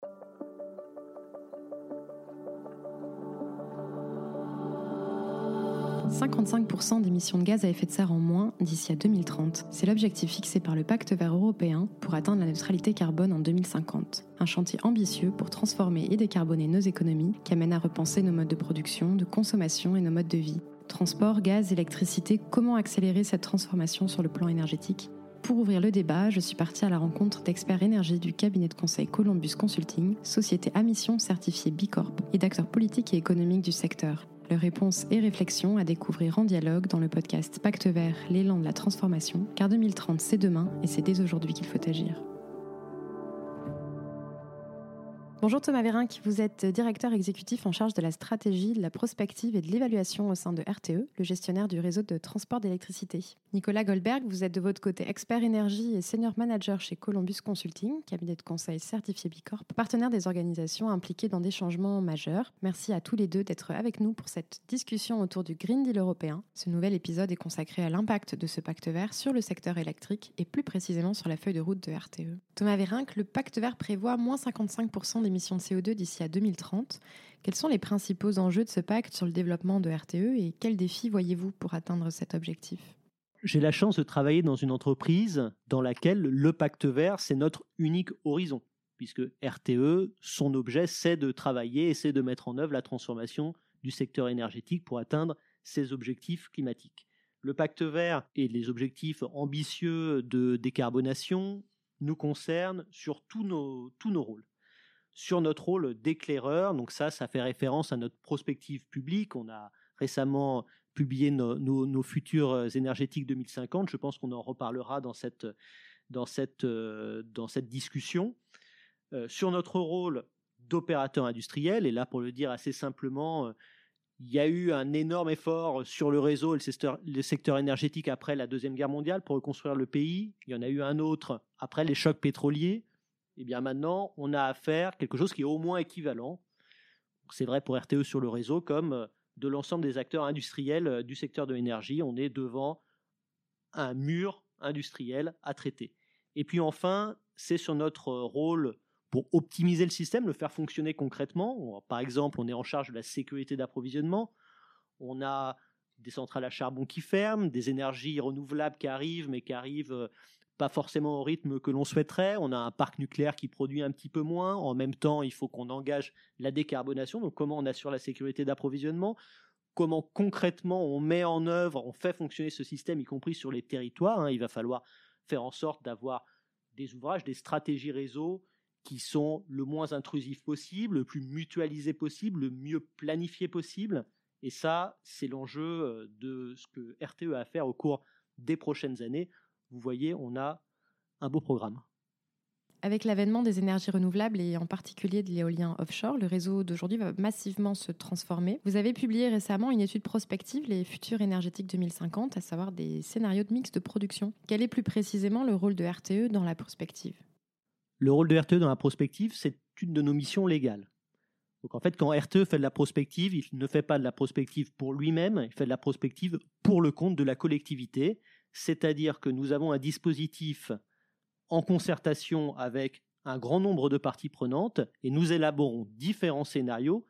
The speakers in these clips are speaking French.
« 55% d'émissions de gaz à effet de serre en moins d'ici à 2030. C'est l'objectif fixé par le Pacte vert européen pour atteindre la neutralité carbone en 2050. Un chantier ambitieux pour transformer et décarboner nos économies qui amène à repenser nos modes de production, de consommation et nos modes de vie. Transport, gaz, électricité, comment accélérer cette transformation sur le plan énergétique? Pour ouvrir le débat, je suis partie à la rencontre d'experts énergie du cabinet de conseil Columbus Consulting, société à mission certifiée B Corp, et d'acteurs politiques et économiques du secteur. Leurs réponses et réflexions à découvrir en dialogue dans le podcast Pacte vert, l'élan de la transformation, car 2030 c'est demain et c'est dès aujourd'hui qu'il faut agir. Bonjour Thomas Vérinck, vous êtes directeur exécutif en charge de la stratégie, de la prospective et de l'évaluation au sein de RTE, le gestionnaire du réseau de transport d'électricité. Nicolas Goldberg, vous êtes de votre côté expert énergie et senior manager chez Columbus Consulting, cabinet de conseil certifié Bicorp, partenaire des organisations impliquées dans des changements majeurs. Merci à tous les deux d'être avec nous pour cette discussion autour du Green Deal européen. Ce nouvel épisode est consacré à l'impact de ce pacte vert sur le secteur électrique et plus précisément sur la feuille de route de RTE. Thomas Vérinck, le pacte vert prévoit moins 55% d'émissions de CO2 d'ici à 2030. Quels sont les principaux enjeux de ce pacte sur le développement de RTE et quels défis voyez-vous pour atteindre cet objectif? J'ai la chance de travailler dans une entreprise dans laquelle le pacte vert, c'est notre unique horizon, puisque RTE, son objet, c'est de travailler et c'est de mettre en œuvre la transformation du secteur énergétique pour atteindre ses objectifs climatiques. Le pacte vert et les objectifs ambitieux de décarbonation nous concerne sur tous nos, tous nos rôles. Sur notre rôle d'éclaireur, donc ça, ça fait référence à notre prospective publique. On a récemment publié nos, futurs énergétiques 2050. Je pense qu'on en reparlera dans cette, cette discussion. Euh, sur notre rôle d'opérateur industriel, et là pour le dire assez simplement, il y a eu un énorme effort sur le réseau et le secteur, énergétique après la Deuxième Guerre mondiale pour reconstruire le pays. Il y en a eu un autre après les chocs pétroliers. Eh bien maintenant, on a affaire à quelque chose qui est au moins équivalent. C'est vrai pour RTE sur le réseau comme euh, de l'ensemble des acteurs industriels euh, du secteur de l'énergie. On est devant un mur industriel à traiter. Et puis enfin, c'est sur notre rôle pour optimiser le système, le faire fonctionner concrètement. Par exemple, on est en charge de la sécurité d'approvisionnement. On a des centrales à charbon qui ferment, des énergies renouvelables qui arrivent, mais qui arrivent euh, pas forcément au rythme que l'on souhaiterait. On a un parc nucléaire qui produit un petit peu moins. En même temps, il faut qu'on engage la décarbonation. Donc, comment on assure la sécurité d'approvisionnement? Comment concrètement on met en œuvre, on fait fonctionner ce système, y compris sur les territoires. Hein? Il va falloir faire en sorte d'avoir des ouvrages, des stratégies réseau qui sont le moins intrusifs possible, le plus mutualisés possible, le mieux planifiés possible. Et ça, c'est l'enjeu euh, de ce que RTE a à faire au cours des prochaines années. Vous voyez, on a un beau programme. Avec l'avènement des énergies renouvelables et en particulier de l'éolien offshore, le réseau d'aujourd'hui va massivement se transformer. Vous avez publié récemment une étude prospective, les futurs énergétiques 2050, à savoir des scénarios de mix de production. Quel est plus précisément le rôle de RTE dans la prospective? Le rôle de RTE dans la prospective, c'est une de nos missions légales. Donc en fait, quand RTE fait de la prospective, il ne fait pas de la prospective pour lui-même, il fait de la prospective pour le compte de la collectivité, c'est-à-dire que nous avons un dispositif en concertation avec un grand nombre de parties prenantes et nous élaborons différents scénarios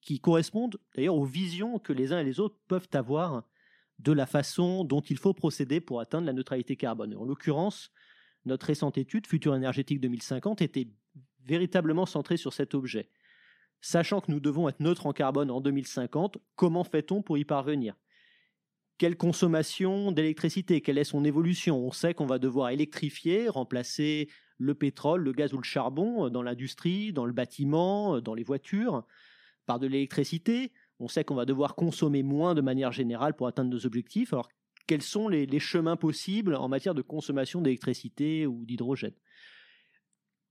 qui correspondent d'ailleurs aux visions que les uns et les autres peuvent avoir de la façon dont il faut procéder pour atteindre la neutralité carbone. En l'occurrence, notre récente étude, Futur énergétique 2050, était véritablement centrée sur cet objet. Sachant que nous devons être neutres en carbone en 2050, comment fait-on pour y parvenir? Quelle consommation d'électricité Quelle est son évolution On sait qu'on va devoir électrifier, remplacer le pétrole, le gaz ou le charbon dans l'industrie, dans le bâtiment, dans les voitures, par de l'électricité. On sait qu'on va devoir consommer moins de manière générale pour atteindre nos objectifs. Alors quels sont les, chemins possibles en matière de consommation d'électricité ou d'hydrogène?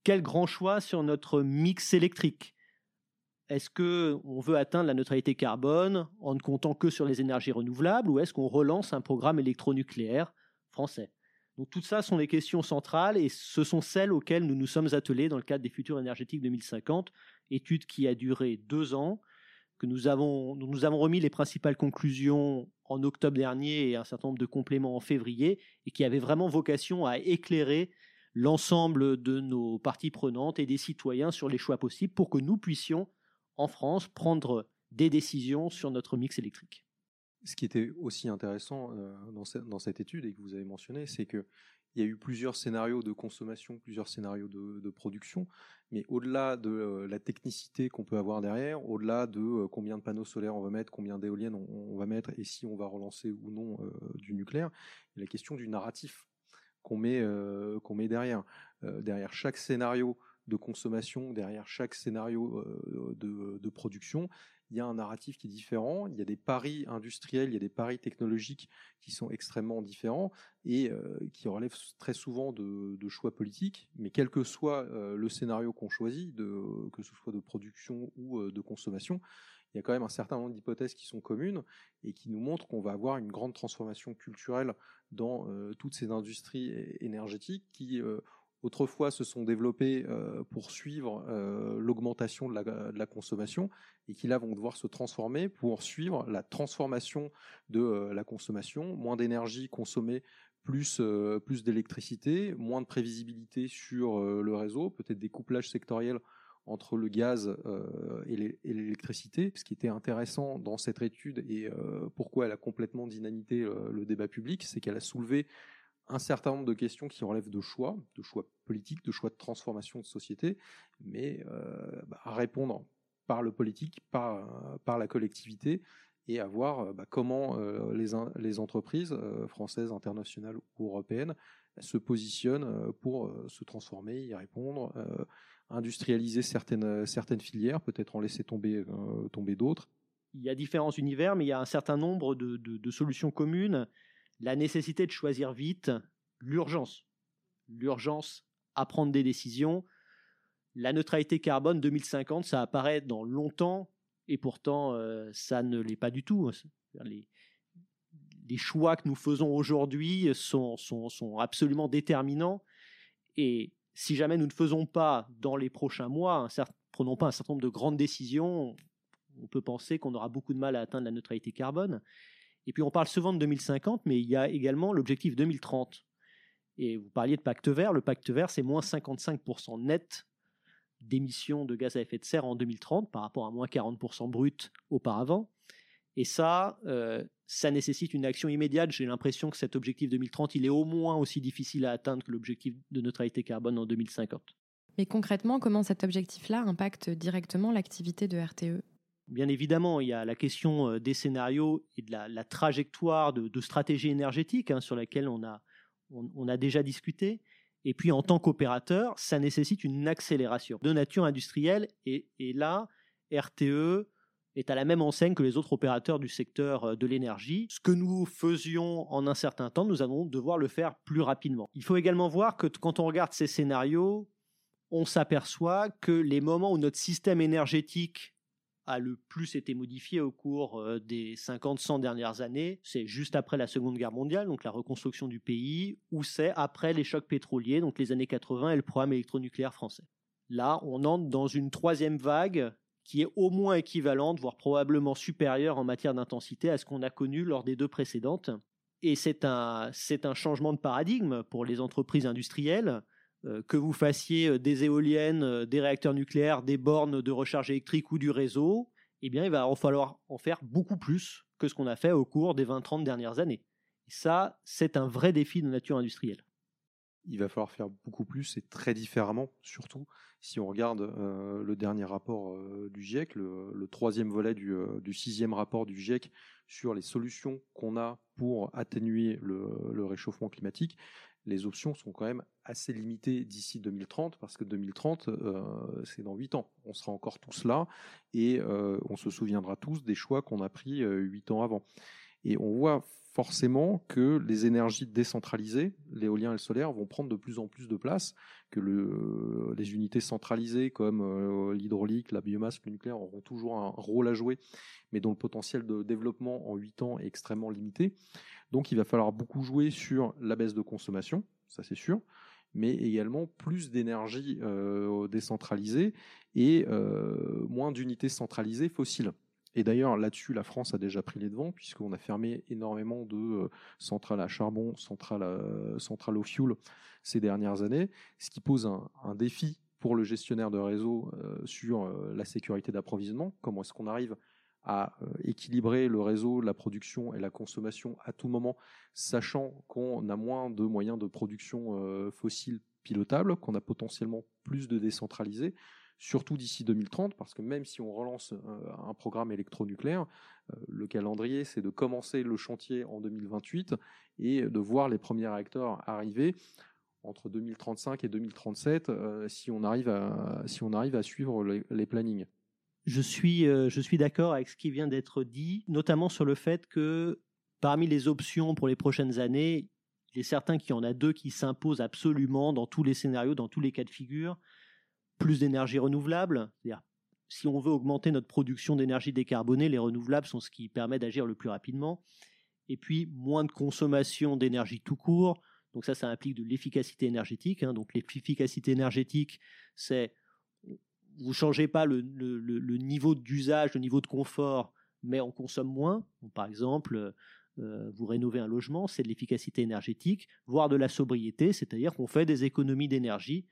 Quel grand choix sur notre mix électrique? Est-ce qu'on veut atteindre la neutralité carbone en ne comptant que sur les énergies renouvelables ou est-ce qu'on relance un programme électronucléaire français? Donc tout ça sont les questions centrales et ce sont celles auxquelles nous nous sommes attelés dans le cadre des futurs énergétiques 2050, étude qui a duré deux ans, que nous avons, nous avons remis les principales conclusions en octobre dernier et un certain nombre de compléments en février, et qui avait vraiment vocation à éclairer l'ensemble de nos parties prenantes et des citoyens sur les choix possibles pour que nous puissions, en France, prendre des décisions sur notre mix électrique. Ce qui était aussi intéressant euh, dans, cette étude et que vous avez mentionné, c'est qu'il y a eu plusieurs scénarios de consommation, plusieurs scénarios de, production, mais au-delà de euh, la technicité qu'on peut avoir derrière, au-delà de euh, combien de panneaux solaires on va mettre, combien d'éoliennes on, va mettre et si on va relancer ou non du nucléaire, la question du narratif qu'on met, qu'on met derrière. derrière chaque scénario de consommation, derrière chaque scénario de, production, il y a un narratif qui est différent, il y a des paris industriels, il y a des paris technologiques qui sont extrêmement différents et euh, qui relèvent très souvent de, choix politiques. Mais quel que soit euh, le scénario qu'on choisit, que ce soit de production ou euh, de consommation, il y a quand même un certain nombre d'hypothèses qui sont communes et qui nous montrent qu'on va avoir une grande transformation culturelle dans toutes ces industries énergétiques qui autrefois se sont développés euh, pour suivre euh, l'augmentation de la, consommation et qui là vont devoir se transformer pour suivre la transformation de euh, la consommation, moins d'énergie consommée, plus, plus d'électricité, moins de prévisibilité sur le réseau, peut-être des couplages sectoriels entre le gaz et l'électricité. Ce qui était intéressant dans cette étude et pourquoi elle a complètement dynamité le débat public, c'est qu'elle a soulevé un certain nombre de questions qui relèvent de choix, de choix politiques, de choix de transformation de société, mais euh, bah, à répondre par le politique, par, par la collectivité, et à voir euh, bah, comment euh, les, entreprises françaises, internationales ou européennes se positionnent pour se transformer, y répondre, industrialiser certaines, filières, peut-être en laisser tomber, d'autres. Il y a différents univers, mais il y a un certain nombre de solutions communes la nécessité de choisir vite, l'urgence. L'urgence à prendre des décisions. La neutralité carbone 2050, ça apparaît dans longtemps et pourtant euh, ça ne l'est pas du tout. Les, choix que nous faisons aujourd'hui sont, sont, absolument déterminants et si jamais nous ne faisons pas dans les prochains mois, prenons pas un certain nombre de grandes décisions, on peut penser qu'on aura beaucoup de mal à atteindre la neutralité carbone. Et puis on parle souvent de 2050, mais il y a également l'objectif 2030. Et vous parliez de pacte vert. Le pacte vert, c'est moins 55% net d'émissions de gaz à effet de serre en 2030 par rapport à moins 40% brut auparavant. Et ça, euh, ça nécessite une action immédiate. J'ai l'impression que cet objectif 2030, il est au moins aussi difficile à atteindre que l'objectif de neutralité carbone en 2050. Mais concrètement, comment cet objectif-là impacte directement l'activité de RTE Bien évidemment, il y a la question euh, des scénarios et de la, trajectoire de, stratégie énergétique hein, sur laquelle on a, on, a déjà discuté. Et puis en tant qu'opérateur, ça nécessite une accélération de nature industrielle. Et, et, là, RTE est à la même enseigne que les autres opérateurs du secteur euh, de l'énergie. Ce que nous faisions en un certain temps, nous allons devoir le faire plus rapidement. Il faut également voir que quand on regarde ces scénarios, on s'aperçoit que les moments où notre système énergétique a le plus été modifié au cours euh, des 50-100 dernières années, c'est juste après la Seconde Guerre mondiale, donc la reconstruction du pays, ou c'est après les chocs pétroliers, donc les années 80 et le programme électronucléaire français. Là, on entre dans une troisième vague qui est au moins équivalente, voire probablement supérieure en matière d'intensité à ce qu'on a connu lors des deux précédentes. Et c'est un, changement de paradigme pour les entreprises industrielles que vous fassiez euh, des éoliennes, euh, des réacteurs nucléaires, des bornes de recharge électrique ou du réseau, eh bien, il va falloir en faire beaucoup plus que ce qu'on a fait au cours des 20-30 dernières années. Et ça, c'est un vrai défi de nature industrielle. Il va falloir faire beaucoup plus et très différemment, surtout si on regarde le dernier rapport du GIEC, le, troisième volet du, sixième rapport du GIEC sur les solutions qu'on a pour atténuer le réchauffement climatique les options sont quand même assez limitées d'ici 2030, parce que 2030, euh, c'est dans 8 ans. On sera encore tous là, et euh, on se souviendra tous des choix qu'on a pris 8 euh, ans avant. Et on voit forcément que les énergies décentralisées, l'éolien et le solaire, vont prendre de plus en plus de place, que le, les unités centralisées comme l'hydraulique, la biomasse, le nucléaire auront toujours un rôle à jouer, mais dont le potentiel de développement en 8 ans est extrêmement limité. Donc il va falloir beaucoup jouer sur la baisse de consommation, ça c'est sûr, mais également plus d'énergie euh, décentralisée et euh, moins d'unités centralisées fossiles. Et d'ailleurs, là-dessus, la France a déjà pris les devants, puisqu'on a fermé énormément de euh, centrales à charbon, centrales, centrales au fuel ces dernières années, ce qui pose un, défi pour le gestionnaire de réseau euh, sur euh, la sécurité d'approvisionnement. Comment est-ce qu'on arrive à équilibrer le réseau, la production et la consommation à tout moment, sachant qu'on a moins de moyens de production fossiles pilotables, qu'on a potentiellement plus de décentralisés? Surtout d'ici 2030, parce que même si on relance euh, un programme électronucléaire, euh, le calendrier, c'est de commencer le chantier en 2028 et de voir les premiers réacteurs arriver entre 2035 et 2037 euh, si, on arrive à, si on arrive à suivre les, plannings. Je suis, je suis d'accord avec ce qui vient d'être dit, notamment sur le fait que parmi les options pour les prochaines années, il est certain qu'il y en a deux qui s'imposent absolument dans tous les scénarios, dans tous les cas de figure plus d'énergie renouvelable. Si on veut augmenter notre production d'énergie décarbonée, les renouvelables sont ce qui permet d'agir le plus rapidement. Et puis, moins de consommation d'énergie tout court. Donc ça, ça implique de l'efficacité énergétique. Hein. Donc l'efficacité énergétique, c'est vous changez pas le, niveau d'usage, le niveau de confort, mais on consomme moins. par exemple, euh, vous rénovez un logement, c'est de l'efficacité énergétique, voire de la sobriété, c'est-à-dire qu'on fait des économies d'énergie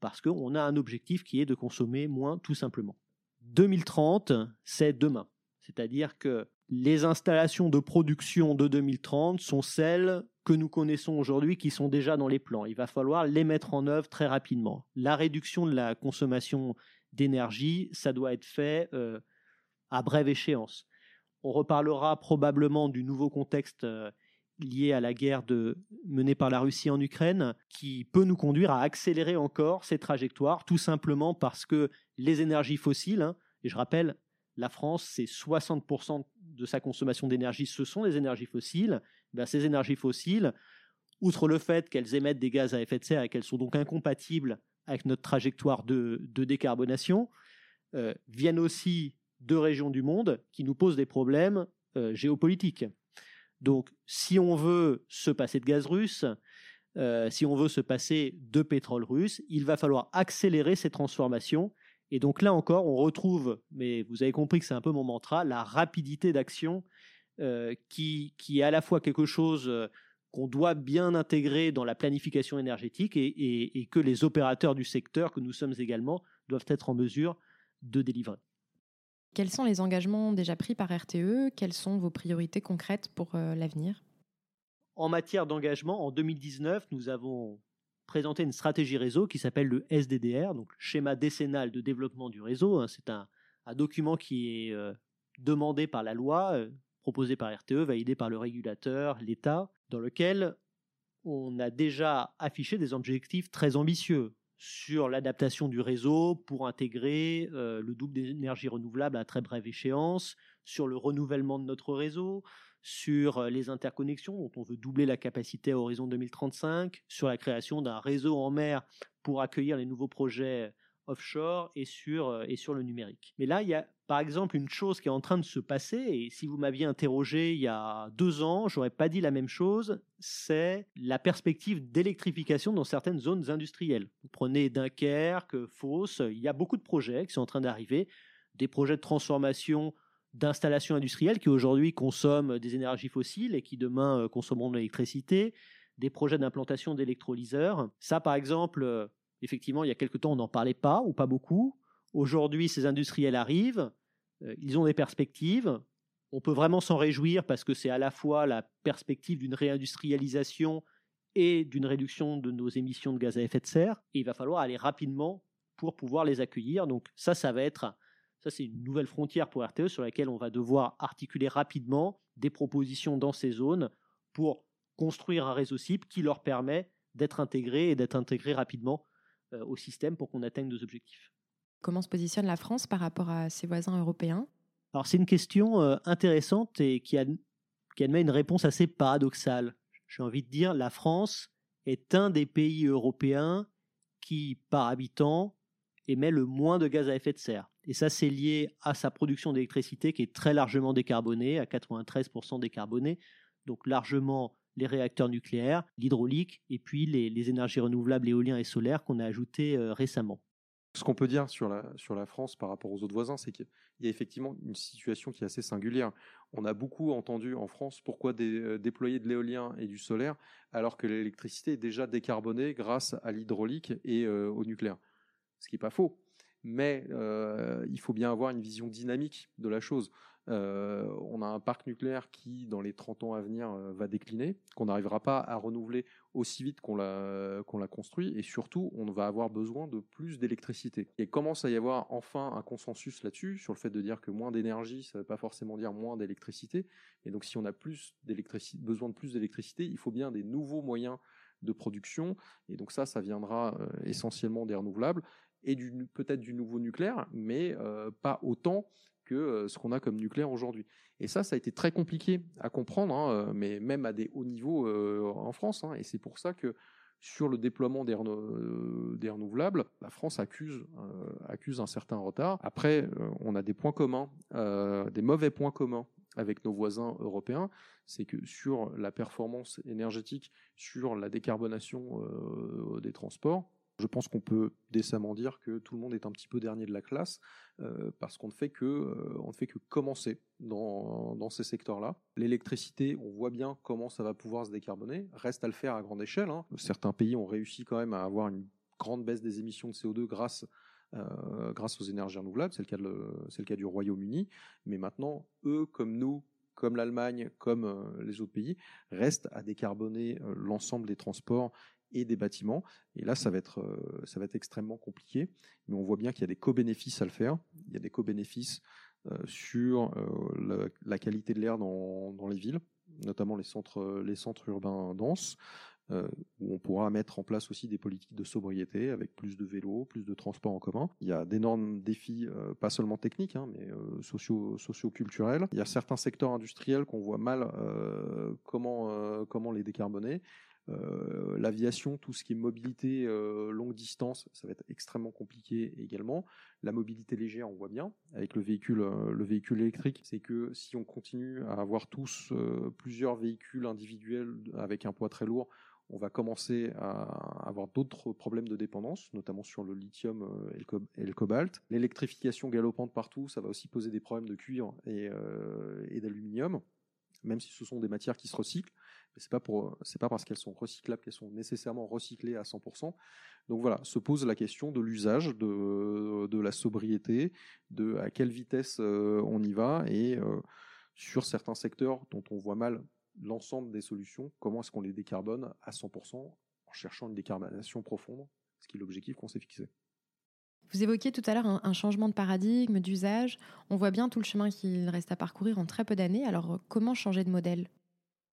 parce qu'on a un objectif qui est de consommer moins tout simplement. 2030, c'est demain. C'est-à-dire que les installations de production de 2030 sont celles que nous connaissons aujourd'hui qui sont déjà dans les plans. Il va falloir les mettre en œuvre très rapidement. La réduction de la consommation d'énergie, ça doit être fait euh, à brève échéance. On reparlera probablement du nouveau contexte euh, lié à la guerre menée par la Russie en Ukraine, qui peut nous conduire à accélérer encore ces trajectoires, tout simplement parce que les énergies fossiles, hein, et je rappelle, la France, c'est 60% de sa consommation d'énergie, ce sont les énergies fossiles. Eh ces énergies fossiles, outre le fait qu'elles émettent des gaz à effet de serre et qu'elles sont donc incompatibles avec notre trajectoire de, décarbonation, euh, viennent aussi de régions du monde qui nous posent des problèmes euh, géopolitiques. Donc, si on veut se passer de gaz russe, euh, si on veut se passer de pétrole russe, il va falloir accélérer ces transformations. Et donc là encore, on retrouve, mais vous avez compris que c'est un peu mon mantra, la rapidité d'action euh, qui, est à la fois quelque chose euh, qu'on doit bien intégrer dans la planification énergétique et que les opérateurs du secteur, que nous sommes également, doivent être en mesure de délivrer. Quels sont les engagements déjà pris par RTE Quelles sont vos priorités concrètes pour euh, l'avenir? En matière d'engagement, en 2019, nous avons présenté une stratégie réseau qui s'appelle le SDDR, donc schéma décennal de développement du réseau. Hein. C'est un, document qui est euh, demandé par la loi, euh, proposé par RTE, validé par le régulateur, l'État, dans lequel on a déjà affiché des objectifs très ambitieux sur l'adaptation du réseau pour intégrer euh, le double d'énergie renouvelable à très brève échéance, sur le renouvellement de notre réseau, sur euh, les interconnexions dont on veut doubler la capacité à horizon 2035, sur la création d'un réseau en mer pour accueillir les nouveaux projets offshore et sur, euh, et sur le numérique. Mais là, il y a par exemple une chose qui est en train de se passer, et si vous m'aviez interrogé il y a deux ans, j'aurais pas dit la même chose, c'est la perspective d'électrification dans certaines zones industrielles. Vous prenez Dunkerque, Fos, il y a beaucoup de projets qui sont en train d'arriver, des projets de transformation d'installations industrielles qui aujourd'hui consomment des énergies fossiles et qui demain euh, consommeront de l'électricité, des projets d'implantation d'électrolyseurs. Ça, par exemple, euh, Effectivement, il y a quelque temps, on n'en parlait pas ou pas beaucoup. Aujourd'hui, ces industriels arrivent, euh, ils ont des perspectives. On peut vraiment s'en réjouir parce que c'est à la fois la perspective d'une réindustrialisation et d'une réduction de nos émissions de gaz à effet de serre. Et il va falloir aller rapidement pour pouvoir les accueillir. Donc ça, ça va être, ça c'est une nouvelle frontière pour RTE sur laquelle on va devoir articuler rapidement des propositions dans ces zones pour construire un réseau cible qui leur permet d'être intégrés et d'être intégrés rapidement au système pour qu'on atteigne nos objectifs. Comment se positionne la France par rapport à ses voisins européens? Alors c'est une question euh, intéressante et qui, qui admet une réponse assez paradoxale. J'ai envie de dire, la France est un des pays européens qui, par habitant, émet le moins de gaz à effet de serre. Et ça, c'est lié à sa production d'électricité qui est très largement décarbonée, à 93% décarbonée, donc largement les réacteurs nucléaires, l'hydraulique et puis les, énergies renouvelables éoliens et solaires qu'on a ajoutés euh, récemment. Ce qu'on peut dire sur la, sur la France par rapport aux autres voisins, c'est qu'il y a effectivement une situation qui est assez singulière. On a beaucoup entendu en France pourquoi euh, déployer de l'éolien et du solaire alors que l'électricité est déjà décarbonée grâce à l'hydraulique et euh, au nucléaire. Ce qui n'est pas faux. Mais euh, il faut bien avoir une vision dynamique de la chose. Euh, on a un parc nucléaire qui, dans les 30 ans à venir, euh, va décliner, qu'on n'arrivera pas à renouveler aussi vite qu'on l'a construit, et surtout, on va avoir besoin de plus d'électricité. Et commence à y avoir enfin un consensus là-dessus, sur le fait de dire que moins d'énergie, ça ne veut pas forcément dire moins d'électricité. Et donc, si on a besoin de plus d'électricité, il faut bien des nouveaux moyens de production. Et donc ça, ça viendra essentiellement des renouvelables et peut-être du nouveau nucléaire, mais pas autant que euh, ce qu'on a comme nucléaire aujourd'hui. Et ça, ça a été très compliqué à comprendre, hein, euh, mais même à des hauts niveaux euh, en France. Hein. et c'est pour ça que sur le déploiement des, renouvelables, la France accuse, accuse un certain retard. Après, on a des points communs, des mauvais points communs avec nos voisins européens, c'est que sur la performance énergétique, sur la décarbonation des transports, je pense qu'on peut décemment dire que tout le monde est un petit peu dernier de la classe euh, parce qu'on ne fait que euh, commencer dans, ces secteurs-là. L'électricité, on voit bien comment ça va pouvoir se décarboner. Reste à le faire à grande échelle. Hein. Certains pays ont réussi quand même à avoir une grande baisse des émissions de CO2 grâce euh, grâce aux énergies renouvelables. C'est le cas c'est le cas du Royaume-Uni. Mais maintenant, eux comme nous, comme l'Allemagne, comme les autres pays, restent à décarboner l'ensemble des transports et des bâtiments. Et là, ça va être, euh, ça va être extrêmement compliqué. Mais on voit bien qu'il y a des co-bénéfices à le faire. Il y a des co-bénéfices euh, sur euh, la, qualité de l'air dans, dans, les villes, notamment les centres, les centres urbains denses. où on pourra mettre en place aussi des politiques de sobriété avec plus de vélos, plus de transports en commun. Il y a d'énormes défis, pas seulement techniques, hein, mais socio, socio-culturels. Il y a certains secteurs industriels qu'on voit mal comment, comment les décarboner. Euh, l'aviation, tout ce qui est mobilité euh, longue distance, ça va être extrêmement compliqué également. La mobilité légère, on voit bien avec le véhicule, euh, électrique, c'est que si on continue à avoir tous plusieurs véhicules individuels avec un poids très lourd, on va commencer à avoir d'autres problèmes de dépendance, notamment sur le lithium et le cobalt. L'électrification galopante partout, ça va aussi poser des problèmes de cuivre et d'aluminium, même si ce sont des matières qui se recyclent pour, c'est pas parce qu'elles sont recyclables qu'elles sont nécessairement recyclées à 100%. Donc voilà, se pose la question de l'usage, de, de la sobriété, de à quelle vitesse euh, on y va et euh, sur certains secteurs dont on voit mal l'ensemble des solutions, comment est-ce qu'on les décarbone à 100% en cherchant une décarbonation profonde, ce qui est l'objectif qu'on s'est fixé. Vous évoquiez tout à l'heure un, changement de paradigme, d'usage. On voit bien tout le chemin qu'il reste à parcourir en très peu d'années. Alors comment changer de modèle?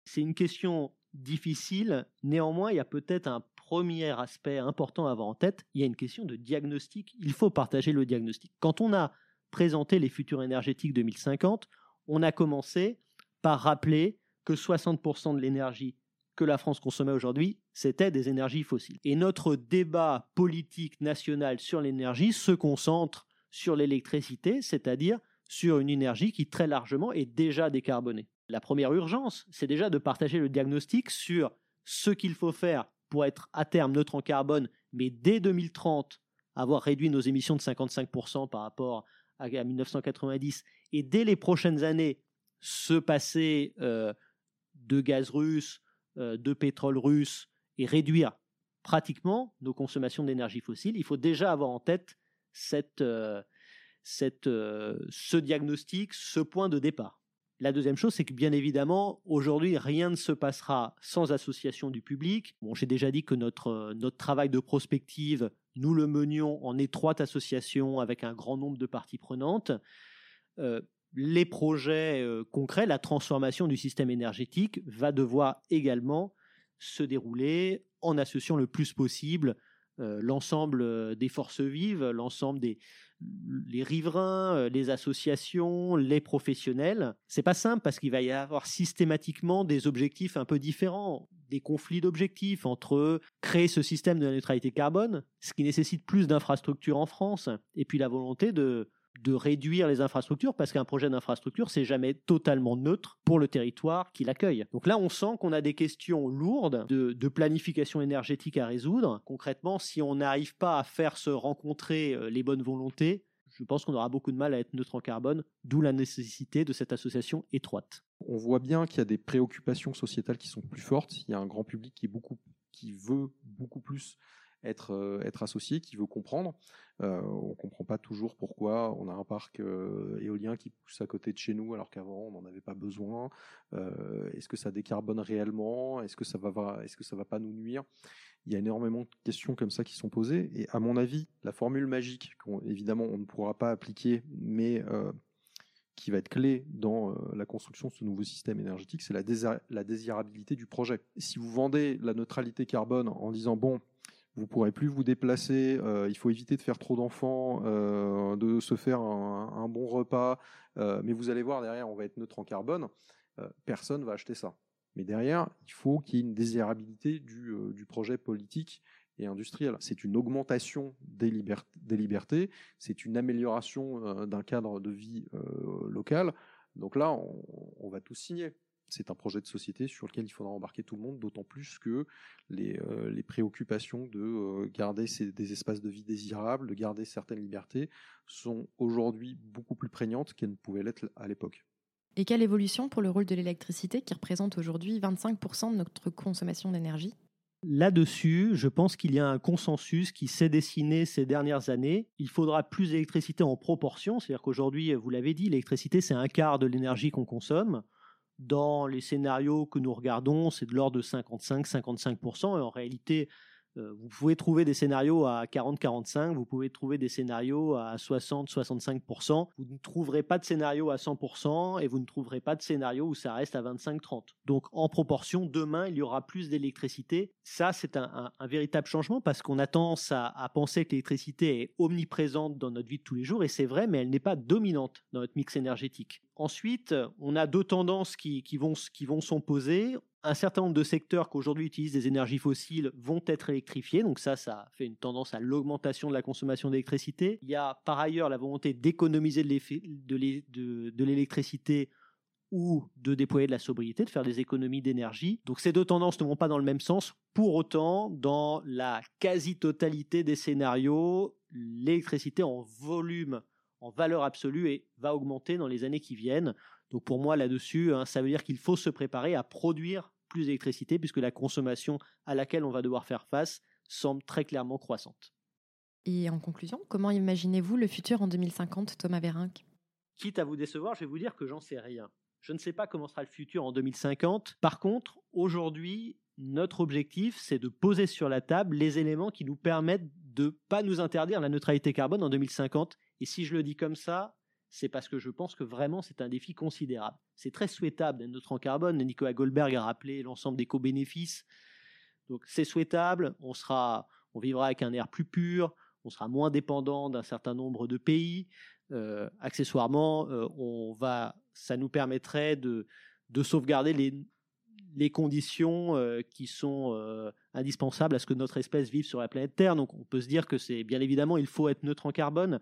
C'est une question difficile. Néanmoins, il y a peut-être un premier aspect important à avoir en tête. Il y a une question de diagnostic. Il faut partager le diagnostic. Quand on a présenté les futurs énergétiques 2050, on a commencé par rappeler que 60% de l'énergie que la France consommait aujourd'hui, c'était des énergies fossiles. Et notre débat politique national sur l'énergie se concentre sur l'électricité, c'est-à-dire sur une énergie qui très largement est déjà décarbonée. La première urgence, c'est déjà de partager le diagnostic sur ce qu'il faut faire pour être à terme neutre en carbone, mais dès 2030, avoir réduit nos émissions de 55% par rapport à 1990, et dès les prochaines années, se passer euh, de gaz russe, de pétrole russe, et réduire pratiquement nos consommations d'énergie fossile, il faut déjà avoir en tête cette, euh, ce diagnostic, ce point de départ. La deuxième chose, c'est que bien évidemment, aujourd'hui, rien ne se passera sans association du public. Bon, j'ai déjà dit que notre, euh, notre travail de prospective, nous le menions en étroite association avec un grand nombre de parties prenantes. Euh, les projets euh, concrets, la transformation du système énergétique va devoir également se dérouler en associant le plus possible l'ensemble des forces vives, l'ensemble des, les riverains, euh, les associations, les professionnels. C'est pas simple parce qu'il va y avoir systématiquement des objectifs un peu différents, des conflits d'objectifs entre créer ce système de neutralité carbone, ce qui nécessite plus d'infrastructures en France, et puis la volonté de de réduire les infrastructures parce qu'un projet d'infrastructure, c'est jamais totalement neutre pour le territoire qui l'accueille. Donc là, on sent qu'on a des questions lourdes de, planification énergétique à résoudre. Concrètement, si on n'arrive pas à faire se rencontrer euh, les bonnes volontés, je pense qu'on aura beaucoup de mal à être neutre en carbone, d'où la nécessité de cette association étroite. On voit bien qu'il y a des préoccupations sociétales qui sont plus fortes. Il y a un grand public qui veut beaucoup plus être, euh, être associé, qui veut comprendre. Euh, on comprend pas toujours pourquoi on a un parc euh, éolien qui pousse à côté de chez nous alors qu'avant on n'en avait pas besoin. est-ce que ça décarbone réellement? Est-ce que ça va, est-ce que ça va pas nous nuire? Il y a énormément de questions comme ça qui sont posées. Et à mon avis, la formule magique, évidemment on ne pourra pas appliquer, mais qui va être clé dans la construction de ce nouveau système énergétique, c'est la désirabilité du projet. Si vous vendez la neutralité carbone en disant bon, vous pourrez plus vous déplacer, euh, il faut éviter de faire trop d'enfants, euh, de se faire un, bon repas, euh, mais vous allez voir derrière, on va être neutre en carbone, personne va acheter ça. Mais derrière, il faut qu'il y ait une désirabilité du, projet politique et industriel. C'est une augmentation des, des libertés, c'est une amélioration d'un cadre de vie local. Donc là, on, on va tous signer c'est un projet de société sur lequel il faudra embarquer tout le monde, d'autant plus que les, euh, préoccupations de euh, garder des espaces de vie désirables, de garder certaines libertés, sont aujourd'hui beaucoup plus prégnantes qu'elles ne pouvaient l'être à l'époque. Et quelle évolution pour le rôle de l'électricité qui représente aujourd'hui 25% de notre consommation d'énergie? Là-dessus, je pense qu'il y a un consensus qui s'est dessiné ces dernières années. Il faudra plus d'électricité en proportion, c'est-à-dire qu'aujourd'hui, vous l'avez dit, l'électricité, c'est un quart de l'énergie qu'on consomme. Dans les scénarios que nous regardons, c'est de l'ordre de 55-55%. Et en réalité, vous pouvez trouver des scénarios à 40-45, vous pouvez trouver des scénarios à 60-65%. Vous ne trouverez pas de scénario à 100% et vous ne trouverez pas de scénario où ça reste à 25-30. Donc en proportion, demain, il y aura plus d'électricité. Ça, c'est un, véritable changement parce qu'on a tendance à, penser que l'électricité est omniprésente dans notre vie de tous les jours et c'est vrai, mais elle n'est pas dominante dans notre mix énergétique. Ensuite, on a deux tendances qui, qui vont, qui vont s'opposer un certain nombre de secteurs qui aujourd'hui utilisent des énergies fossiles vont être électrifiés. Donc ça, ça fait une tendance à l'augmentation de la consommation d'électricité. Il y a par ailleurs la volonté d'économiser de l'électricité ou de déployer de la sobriété, de faire des économies d'énergie. Donc ces deux tendances ne vont pas dans le même sens. Pour autant, dans la quasi-totalité des scénarios, l'électricité en volume, en valeur absolue, va augmenter dans les années qui viennent. Donc pour moi là-dessus, hein, ça veut dire qu'il faut se préparer à produire plus d'électricité puisque la consommation à laquelle on va devoir faire face semble très clairement croissante. Et en conclusion, comment imaginez-vous le futur en 2050, Thomas Vérinck? Quitte à vous décevoir, je vais vous dire que j'en sais rien. Je ne sais pas comment sera le futur en 2050. Par contre, aujourd'hui, notre objectif, c'est de poser sur la table les éléments qui nous permettent de ne pas nous interdire la neutralité carbone en 2050. Et si je le dis comme ça, c'est parce que je pense que vraiment c'est un défi considérable. C'est très souhaitable d'être neutre en carbone. Nicolas Goldberg a rappelé l'ensemble des co-bénéfices. Donc c'est souhaitable. On sera, on vivra avec un air plus pur. On sera moins dépendant d'un certain nombre de pays. Euh, accessoirement, euh, on va, ça nous permettrait de, de sauvegarder les, les conditions euh, qui sont indispensables à ce que notre espèce vive sur la planète Terre. Donc on peut se dire que c'est bien évidemment il faut être neutre en carbone,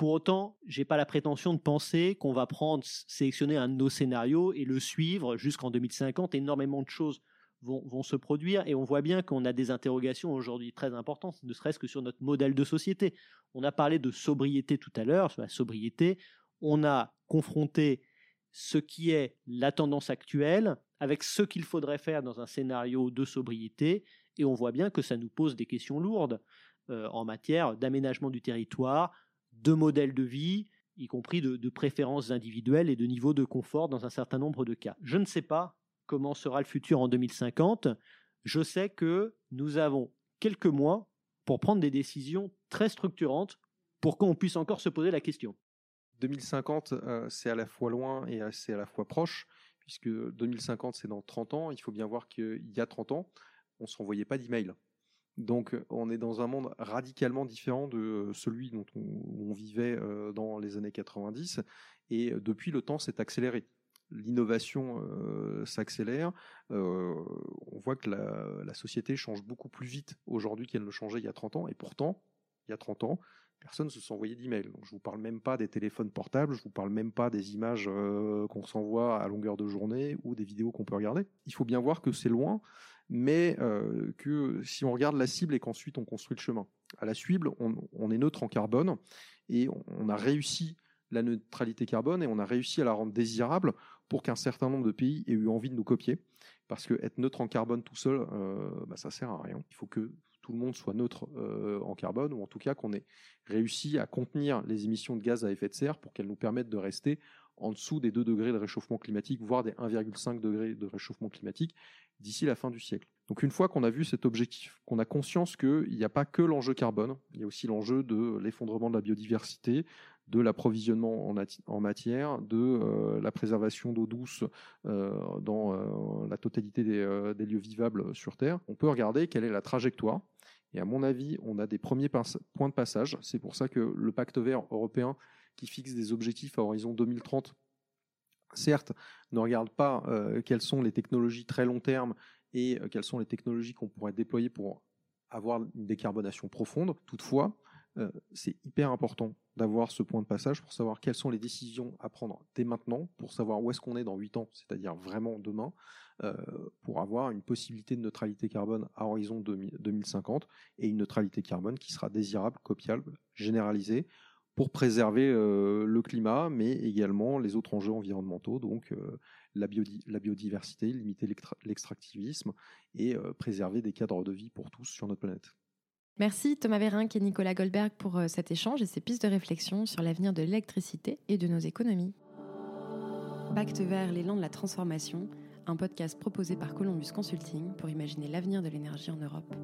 pour autant, j'ai pas la prétention de penser qu'on va prendre, sélectionner un de nos scénarios et le suivre jusqu'en 2050. Énormément de choses vont, se produire et on voit bien qu'on a des interrogations aujourd'hui très importantes, ne serait-ce que sur notre modèle de société. On a parlé de sobriété tout à l'heure, sur la sobriété. On a confronté ce qui est la tendance actuelle avec ce qu'il faudrait faire dans un scénario de sobriété et on voit bien que ça nous pose des questions lourdes euh, en matière d'aménagement du territoire, de modèles de vie, y compris de, préférences individuelles et de niveau de confort dans un certain nombre de cas. Je ne sais pas comment sera le futur en 2050. Je sais que nous avons quelques mois pour prendre des décisions très structurantes pour qu'on puisse encore se poser la question. 2050, euh, c'est à la fois loin et c'est à la fois proche, puisque 2050, c'est dans 30 ans. Il faut bien voir qu'il y a 30 ans, on ne s'envoyait pas d'email. Donc on est dans un monde radicalement différent de celui dont on, vivait euh, dans les années 90 et depuis le temps s'est accéléré. L'innovation euh, s'accélère. Euh, on voit que la, société change beaucoup plus vite aujourd'hui qu'elle ne changeait il y a 30 ans. Et pourtant, il y a 30 ans, personne ne se sent envoyer d'email. Donc, je vous parle même pas des téléphones portables, je vous parle même pas des images euh, qu'on s'envoie à longueur de journée ou des vidéos qu'on peut regarder. Il faut bien voir que c'est loin, mais euh, que si on regarde la cible et qu'ensuite on construit le chemin. À la cible, on, est neutre en carbone et on, a réussi la neutralité carbone et on a réussi à la rendre désirable pour qu'un certain nombre de pays aient eu envie de nous copier. Parce que être neutre en carbone tout seul, euh, bah, ça sert à rien. Il faut que tout le monde soit neutre euh, en carbone, ou en tout cas qu'on ait réussi à contenir les émissions de gaz à effet de serre pour qu'elles nous permettent de rester en dessous des 2 degrés de réchauffement climatique, voire des 1,5 degrés de réchauffement climatique d'ici la fin du siècle. Donc une fois qu'on a vu cet objectif, qu'on a conscience qu'il n'y a pas que l'enjeu carbone, il y a aussi l'enjeu de l'effondrement de la biodiversité, de l'approvisionnement en, matière, de euh, la préservation d'eau douce euh, dans euh, la totalité des, des, lieux vivables sur Terre, on peut regarder quelle est la trajectoire. Et à mon avis, on a des premiers points de passage. C'est pour ça que le pacte vert européen qui fixe des objectifs à horizon 2030 certes, ne regarde pas quelles sont les technologies très long terme et quelles sont les technologies qu'on pourrait déployer pour avoir une décarbonation profonde. Toutefois, euh, c'est hyper important d'avoir ce point de passage pour savoir quelles sont les décisions à prendre dès maintenant, pour savoir où est-ce qu'on est dans 8 ans, c'est-à-dire vraiment demain, euh, pour avoir une possibilité de neutralité carbone à horizon 2050 et une neutralité carbone qui sera désirable, copiable, généralisée pour préserver euh, le climat, mais également les autres enjeux environnementaux, donc la, la, biodiversité, limiter l'extractivisme et préserver des cadres de vie pour tous sur notre planète. Merci Thomas Vérinck et Nicolas Goldberg pour euh, cet échange et ces pistes de réflexion sur l'avenir de l'électricité et de nos économies. Pacte vert, l'élan de la transformation, un podcast proposé par Columbus Consulting pour imaginer l'avenir de l'énergie en Europe.